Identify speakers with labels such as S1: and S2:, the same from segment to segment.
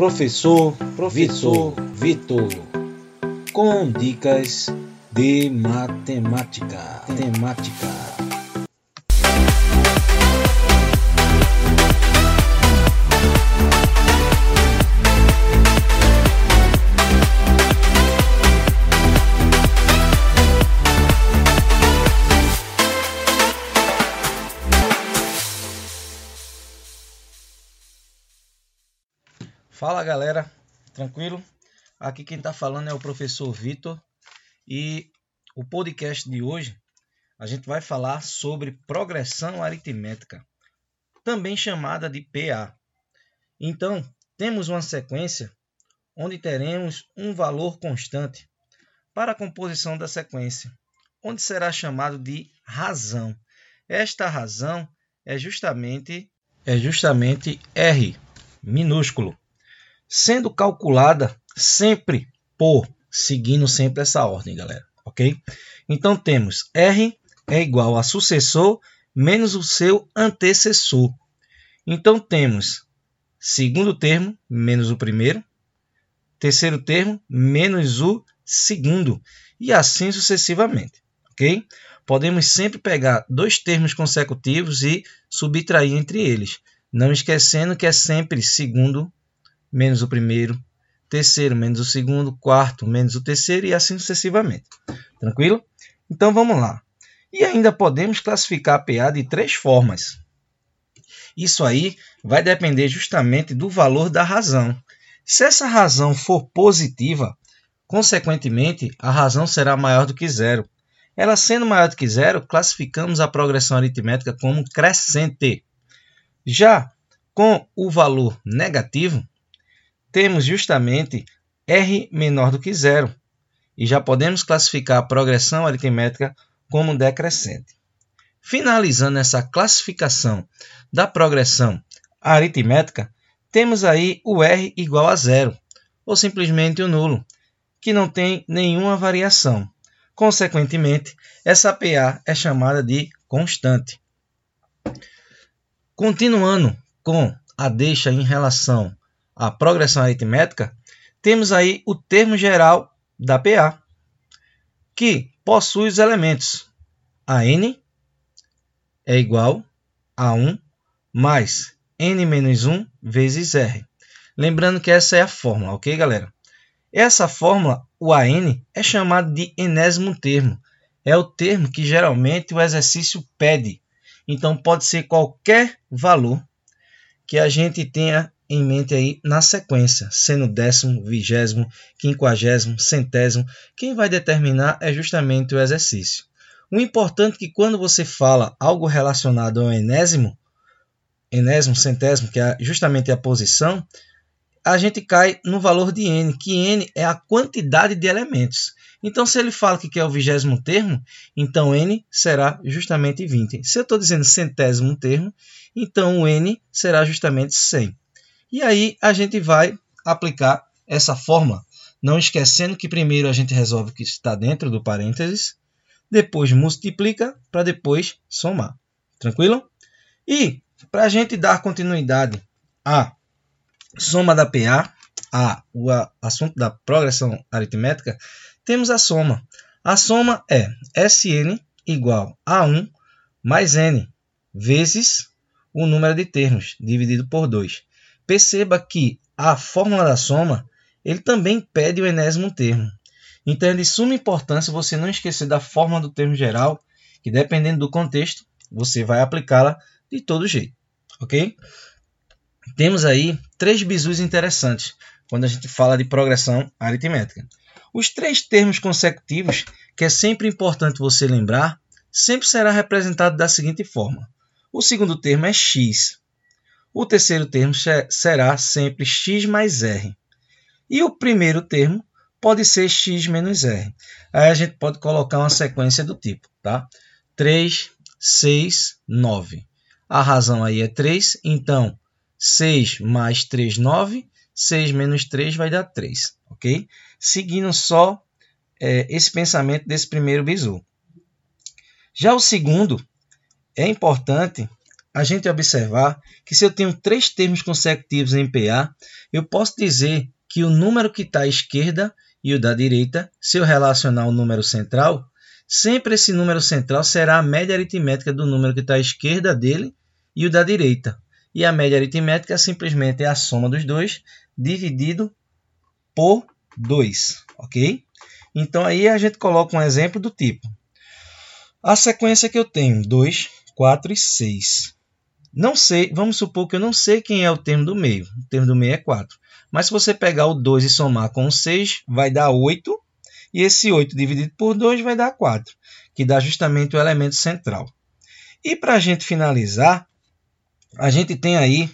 S1: Professor, professor Vitor, com dicas de matemática. Temática.
S2: Fala galera, tranquilo? Aqui quem está falando é o professor Vitor e o podcast de hoje a gente vai falar sobre progressão aritmética, também chamada de PA. Então, temos uma sequência onde teremos um valor constante para a composição da sequência, onde será chamado de razão. Esta razão é justamente é justamente R minúsculo sendo calculada sempre por, seguindo sempre essa ordem, galera, ok? Então temos R é igual a sucessor menos o seu antecessor. Então temos segundo termo menos o primeiro, terceiro termo menos o segundo e assim sucessivamente, ok? Podemos sempre pegar dois termos consecutivos e subtrair entre eles, não esquecendo que é sempre segundo menos o primeiro, terceiro menos o segundo, quarto menos o terceiro e assim sucessivamente. Tranquilo? Então vamos lá. E ainda podemos classificar a PA de três formas. Isso aí vai depender justamente do valor da razão. Se essa razão for positiva, consequentemente, a razão será maior do que zero. Ela sendo maior do que zero, classificamos a progressão aritmética como crescente. Já com o valor negativo, temos justamente R menor do que zero e já podemos classificar a progressão aritmética como decrescente. Finalizando essa classificação da progressão aritmética, temos aí o R igual a zero, ou simplesmente o nulo, que não tem nenhuma variação. Consequentemente, essa PA é chamada de constante. Continuando com a deixa em relação a progressão aritmética, temos aí o termo geral da PA, que possui os elementos a n é igual a 1 mais n menos 1 vezes r. Lembrando que essa é a fórmula, ok, galera? Essa fórmula, o AN, é chamado de enésimo termo. É o termo que geralmente o exercício pede. Então, pode ser qualquer valor que a gente tenha em mente aí na sequência, sendo décimo, vigésimo, quinquagésimo, centésimo. Quem vai determinar é justamente o exercício. O importante é que quando você fala algo relacionado ao enésimo, enésimo, centésimo, que é justamente a posição, a gente cai no valor de n, que n é a quantidade de elementos. Então, se ele fala que quer o vigésimo termo, então n será justamente 20. Se eu estou dizendo centésimo termo, então o n será justamente 100. E aí a gente vai aplicar essa forma, não esquecendo que primeiro a gente resolve o que está dentro do parênteses, depois multiplica para depois somar. Tranquilo? E para a gente dar continuidade à soma da PA, a, o assunto da progressão aritmética, temos a soma. A soma é Sn igual a 1 mais n vezes o número de termos dividido por 2. Perceba que a fórmula da soma ele também pede o enésimo termo. Então é de suma importância você não esquecer da fórmula do termo geral, que dependendo do contexto, você vai aplicá-la de todo jeito, ok? Temos aí três bizus interessantes quando a gente fala de progressão aritmética. Os três termos consecutivos, que é sempre importante você lembrar, sempre será representado da seguinte forma. O segundo termo é x, o terceiro termo será sempre x mais r. E o primeiro termo pode ser x menos r. Aí a gente pode colocar uma sequência do tipo, tá? 3, 6, 9. A razão aí é 3, então 6 mais 3, 9. 6 menos 3 vai dar 3, ok? Seguindo só é, esse pensamento desse primeiro bizu. Já o segundo, é importante a gente observar que se eu tenho três termos consecutivos em PA, eu posso dizer que o número que está à esquerda e o da direita, se eu relacionar o número central, sempre esse número central será a média aritmética do número que está à esquerda dele e o da direita. E a média aritmética simplesmente é a soma dos dois dividido por 2, ok? Então aí a gente coloca um exemplo do tipo. A sequência que eu tenho, 2, 4 e 6. Não sei, vamos supor que eu não sei quem é o termo do meio. O termo do meio é 4. Mas se você pegar o 2 e somar com o 6, vai dar 8. E esse 8 dividido por 2 vai dar 4, que dá justamente o elemento central. E para a gente finalizar, a gente tem aí,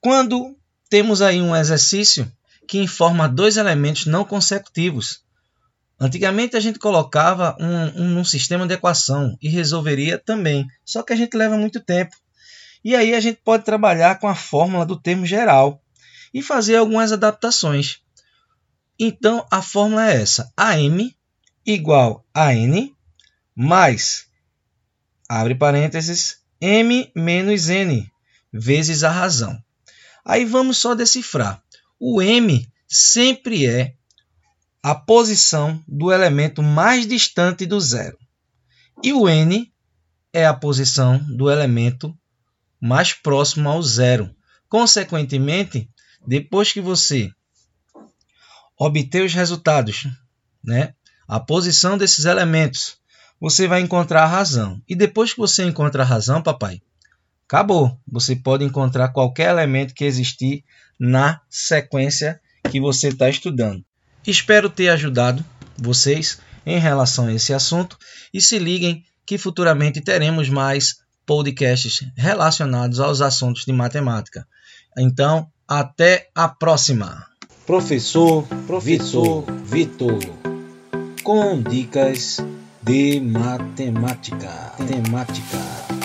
S2: quando temos aí um exercício que informa dois elementos não consecutivos. Antigamente a gente colocava um, um, num sistema de equação e resolveria também, só que a gente leva muito tempo. E aí a gente pode trabalhar com a fórmula do termo geral e fazer algumas adaptações. Então a fórmula é essa: AM igual a N mais, abre parênteses, M menos N vezes a razão. Aí vamos só decifrar. O M sempre é a posição do elemento mais distante do zero. E o n é a posição do elemento mais próximo ao zero. Consequentemente, depois que você obter os resultados, né, a posição desses elementos, você vai encontrar a razão. E depois que você encontra a razão, papai, acabou. Você pode encontrar qualquer elemento que existir na sequência que você está estudando. Espero ter ajudado vocês em relação a esse assunto e se liguem que futuramente teremos mais podcasts relacionados aos assuntos de matemática. Então, até a próxima.
S1: Professor, professor Vitor, com dicas de matemática. Temática.